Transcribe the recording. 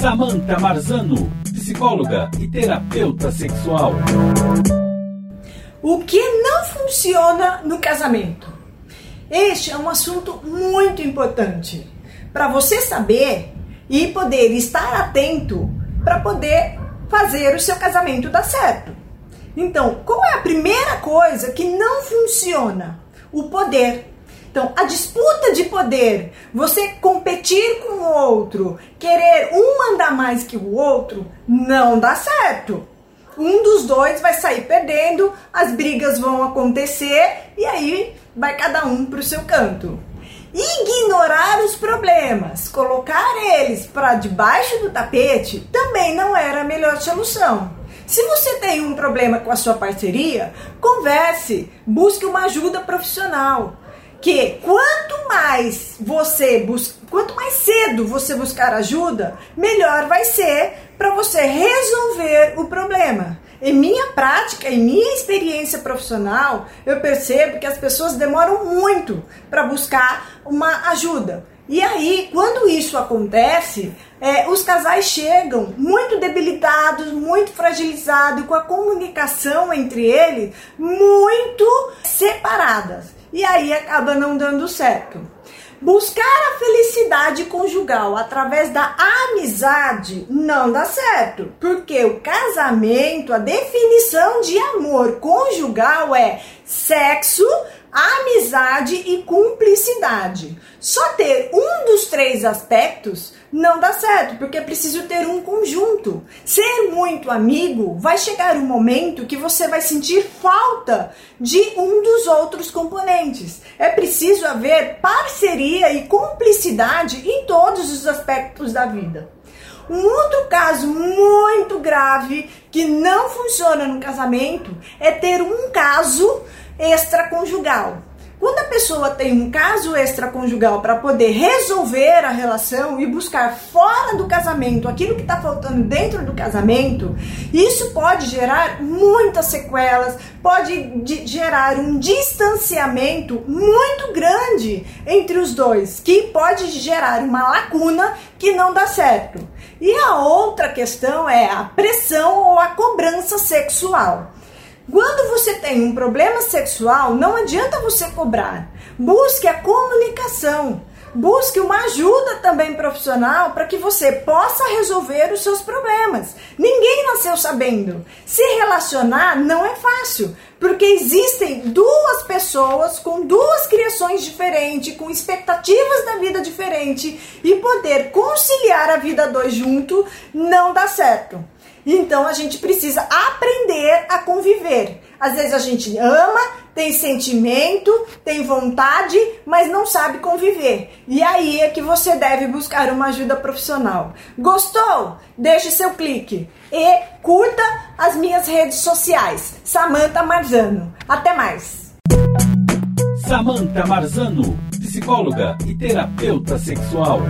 Samantha Marzano, psicóloga e terapeuta sexual. O que não funciona no casamento? Este é um assunto muito importante para você saber e poder estar atento para poder fazer o seu casamento dar certo. Então, qual é a primeira coisa que não funciona? O poder. Então, a disputa de poder, você competir com o outro, querer um mandar mais que o outro, não dá certo. Um dos dois vai sair perdendo, as brigas vão acontecer e aí vai cada um para o seu canto. Ignorar os problemas, colocar eles para debaixo do tapete, também não era a melhor solução. Se você tem um problema com a sua parceria, converse, busque uma ajuda profissional. Que quanto mais você busca, quanto mais cedo você buscar ajuda, melhor vai ser para você resolver o problema. Em minha prática, em minha experiência profissional, eu percebo que as pessoas demoram muito para buscar uma ajuda. E aí, quando isso acontece, é, os casais chegam muito debilitados, muito fragilizados, com a comunicação entre eles muito separadas. E aí acaba não dando certo. Buscar a felicidade conjugal através da amizade não dá certo, porque o casamento, a definição de amor conjugal é sexo, amizade e cumplicidade. Só ter um dos três aspectos não dá certo, porque é preciso ter um conjunto. Ser muito amigo vai chegar um momento que você vai sentir falta de um dos outros componentes. É preciso haver parceria e cumplicidade em todos os aspectos da vida. Um outro caso muito grave que não funciona no casamento é ter um caso extraconjugal. Quando a pessoa tem um caso extraconjugal para poder resolver a relação e buscar fora do casamento aquilo que está faltando dentro do casamento, isso pode gerar muitas sequelas, pode gerar um distanciamento muito grande entre os dois, que pode gerar uma lacuna que não dá certo. E a outra questão é a pressão ou a cobrança sexual. Quando você tem um problema sexual, não adianta você cobrar. Busque a comunicação. Busque uma ajuda também profissional para que você possa resolver os seus problemas. Ninguém nasceu sabendo. Se relacionar não é fácil, porque existem duas pessoas com duas criações diferentes, com expectativas da vida diferente e poder conciliar a vida dois junto não dá certo. Então a gente precisa aprender a conviver. Às vezes a gente ama, tem sentimento, tem vontade, mas não sabe conviver. E aí é que você deve buscar uma ajuda profissional. Gostou? Deixe seu clique e curta as minhas redes sociais. Samantha Marzano. Até mais. Samantha Marzano, psicóloga e terapeuta sexual.